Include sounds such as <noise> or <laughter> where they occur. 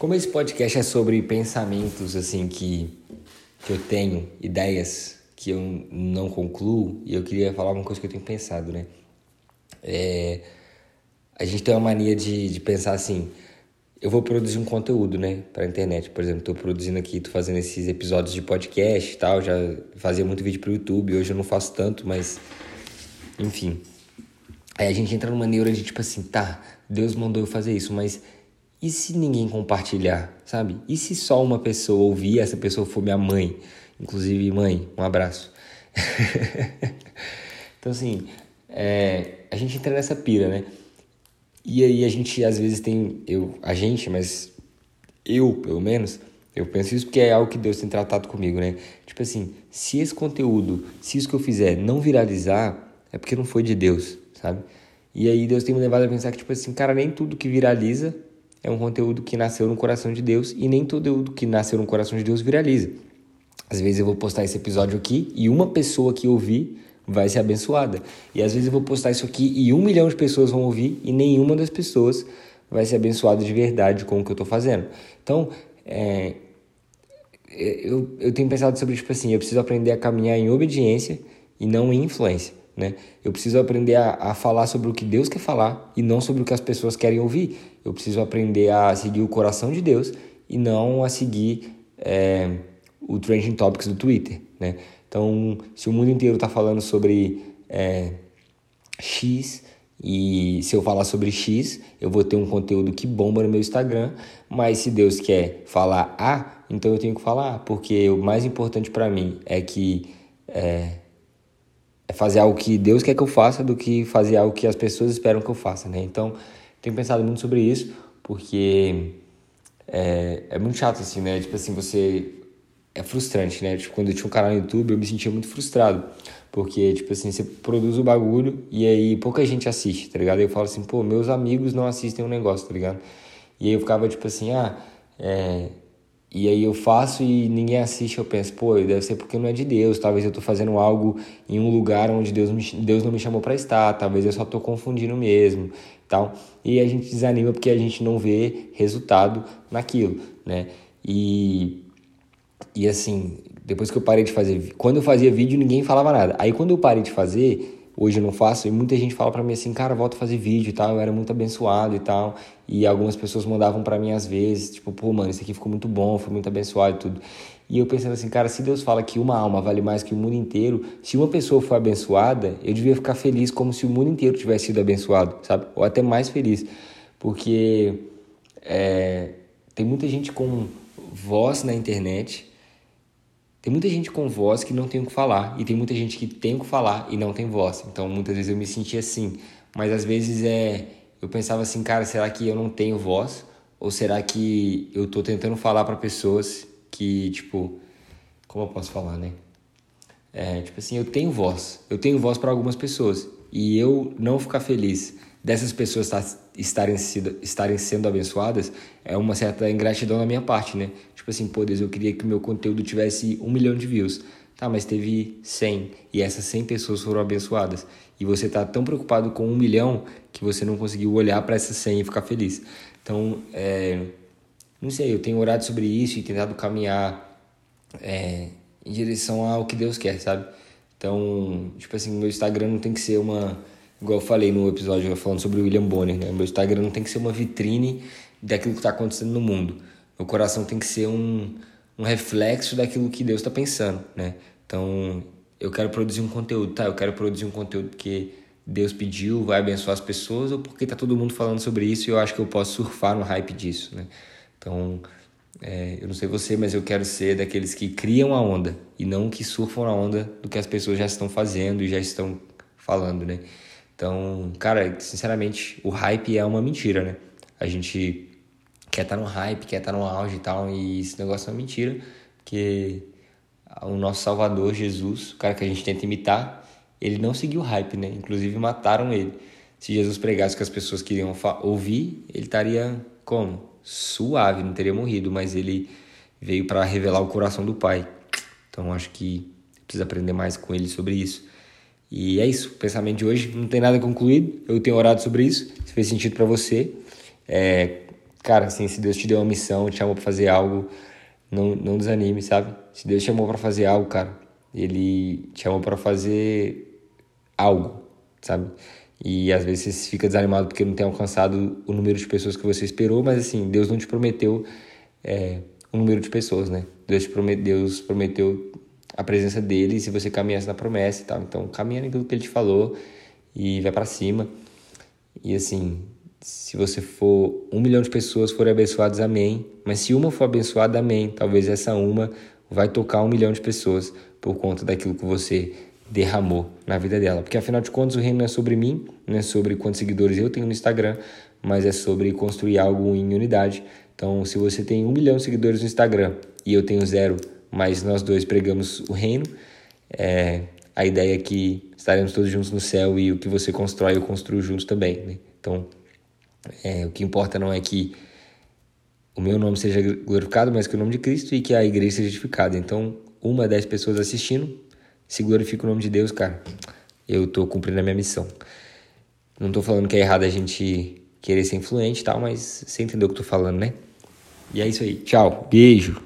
Como esse podcast é sobre pensamentos assim que, que eu tenho, ideias que eu não concluo, e eu queria falar uma coisa que eu tenho pensado, né? É, a gente tem uma mania de, de pensar assim, eu vou produzir um conteúdo, né, para internet. Por exemplo, estou produzindo aqui, estou fazendo esses episódios de podcast e tal. Já fazia muito vídeo para o YouTube, hoje eu não faço tanto, mas enfim. Aí a gente entra numa neura de tipo assim, tá, Deus mandou eu fazer isso, mas e se ninguém compartilhar, sabe? E se só uma pessoa ouvir, essa pessoa for minha mãe? Inclusive, mãe, um abraço. <laughs> então, assim, é, a gente entra nessa pira, né? E aí a gente, às vezes, tem... Eu, a gente, mas eu, pelo menos, eu penso isso porque é algo que Deus tem tratado comigo, né? Tipo assim, se esse conteúdo, se isso que eu fizer não viralizar, é porque não foi de Deus, sabe? E aí Deus tem me levado a pensar que, tipo assim, cara, nem tudo que viraliza é um conteúdo que nasceu no coração de Deus e nem todo que nasceu no coração de Deus viraliza. Às vezes eu vou postar esse episódio aqui e uma pessoa que ouvir vai ser abençoada. E às vezes eu vou postar isso aqui e um milhão de pessoas vão ouvir e nenhuma das pessoas vai ser abençoada de verdade com o que eu estou fazendo. Então, é, eu, eu tenho pensado sobre, tipo assim, eu preciso aprender a caminhar em obediência e não em influência. Né? Eu preciso aprender a, a, falar sobre o que Deus quer falar e não sobre o que as pessoas querem ouvir. Eu preciso aprender a seguir o coração de Deus e não a seguir é, o trending topics do Twitter. Né? Então, se o mundo inteiro está falando sobre é, X e se eu falar sobre X, eu vou ter um conteúdo que bomba no meu Instagram. Mas se Deus quer falar A, então eu tenho que falar A, porque o mais importante para mim é que é, é fazer algo que Deus quer que eu faça do que fazer algo que as pessoas esperam que eu faça, né? Então, tenho pensado muito sobre isso, porque é, é muito chato, assim, né? Tipo assim, você... É frustrante, né? Tipo, quando eu tinha um canal no YouTube, eu me sentia muito frustrado. Porque, tipo assim, você produz o bagulho e aí pouca gente assiste, tá ligado? Eu falo assim, pô, meus amigos não assistem o um negócio, tá ligado? E aí eu ficava, tipo assim, ah, é, e aí eu faço e ninguém assiste, eu penso, pô, deve ser porque não é de Deus, talvez eu tô fazendo algo em um lugar onde Deus, me, Deus não me chamou para estar, talvez eu só tô confundindo mesmo, tal. E a gente desanima porque a gente não vê resultado naquilo, né? E e assim, depois que eu parei de fazer, quando eu fazia vídeo ninguém falava nada. Aí quando eu parei de fazer, hoje não faço, e muita gente fala para mim assim, cara, volta a fazer vídeo e tal, eu era muito abençoado e tal, e algumas pessoas mandavam para mim às vezes, tipo, pô, mano, isso aqui ficou muito bom, foi muito abençoado e tudo. E eu pensando assim, cara, se Deus fala que uma alma vale mais que o mundo inteiro, se uma pessoa for abençoada, eu devia ficar feliz como se o mundo inteiro tivesse sido abençoado, sabe? Ou até mais feliz, porque é, tem muita gente com voz na internet tem muita gente com voz que não tem o que falar e tem muita gente que tem o que falar e não tem voz. Então muitas vezes eu me sentia assim, mas às vezes é eu pensava assim, cara, será que eu não tenho voz ou será que eu tô tentando falar para pessoas que tipo, como eu posso falar, né? É, tipo assim, eu tenho voz. Eu tenho voz para algumas pessoas e eu não ficar feliz dessas pessoas estarem, sido, estarem sendo abençoadas é uma certa ingratidão da minha parte, né? Tipo assim, pô, Deus, eu queria que o meu conteúdo tivesse um milhão de views. Tá, mas teve 100 e essas 100 pessoas foram abençoadas. E você tá tão preocupado com um milhão que você não conseguiu olhar para essas 100 e ficar feliz. Então, é, não sei, eu tenho orado sobre isso e tentado caminhar é, em direção ao que Deus quer, sabe? Então, tipo assim, meu Instagram não tem que ser uma igual eu falei no episódio falando sobre o William Bonner, né? Meu Instagram não tem que ser uma vitrine daquilo que está acontecendo no mundo. Meu coração tem que ser um, um reflexo daquilo que Deus está pensando, né? Então, eu quero produzir um conteúdo, tá? Eu quero produzir um conteúdo que Deus pediu, vai abençoar as pessoas, ou porque tá todo mundo falando sobre isso e eu acho que eu posso surfar no hype disso, né? Então, é, eu não sei você, mas eu quero ser daqueles que criam a onda e não que surfam na onda do que as pessoas já estão fazendo e já estão falando, né? Então, cara, sinceramente, o hype é uma mentira, né? A gente quer estar tá no hype, quer estar tá no auge e tal, e esse negócio é uma mentira, porque o nosso Salvador, Jesus, o cara que a gente tenta imitar, ele não seguiu o hype, né? Inclusive mataram ele. Se Jesus pregasse que as pessoas queriam ouvir, ele estaria como? Suave, não teria morrido, mas ele veio para revelar o coração do Pai. Então acho que precisa aprender mais com ele sobre isso. E é isso, o pensamento de hoje não tem nada concluído. Eu tenho orado sobre isso. Se fez sentido para você, é, cara, assim, se Deus te deu uma missão, te chamou para fazer algo, não, não desanime, sabe? Se Deus te chamou para fazer algo, cara, ele te chamou para fazer algo, sabe? E às vezes você fica desanimado porque não tem alcançado o número de pessoas que você esperou, mas assim, Deus não te prometeu é, um número de pessoas, né? Deus, prometeu, Deus prometeu a presença dele se você caminhasse na promessa e tal. Então, caminha naquilo que ele te falou e vai para cima. E assim, se você for um milhão de pessoas forem abençoadas, amém. Mas se uma for abençoada, amém. Talvez essa uma vai tocar um milhão de pessoas por conta daquilo que você derramou na vida dela. Porque afinal de contas, o reino não é sobre mim, não é sobre quantos seguidores eu tenho no Instagram, mas é sobre construir algo em unidade. Então, se você tem um milhão de seguidores no Instagram e eu tenho zero, mas nós dois pregamos o reino, é, a ideia é que estaremos todos juntos no céu e o que você constrói eu construo juntos também. Né? Então, é, o que importa não é que o meu nome seja glorificado, mas que o nome de Cristo e que a igreja seja edificada. Então, uma, dez pessoas assistindo, se glorifica o nome de Deus, cara. Eu tô cumprindo a minha missão. Não tô falando que é errado a gente querer ser influente e tal, mas você entendeu o que eu tô falando, né? E é isso aí. Tchau. Beijo.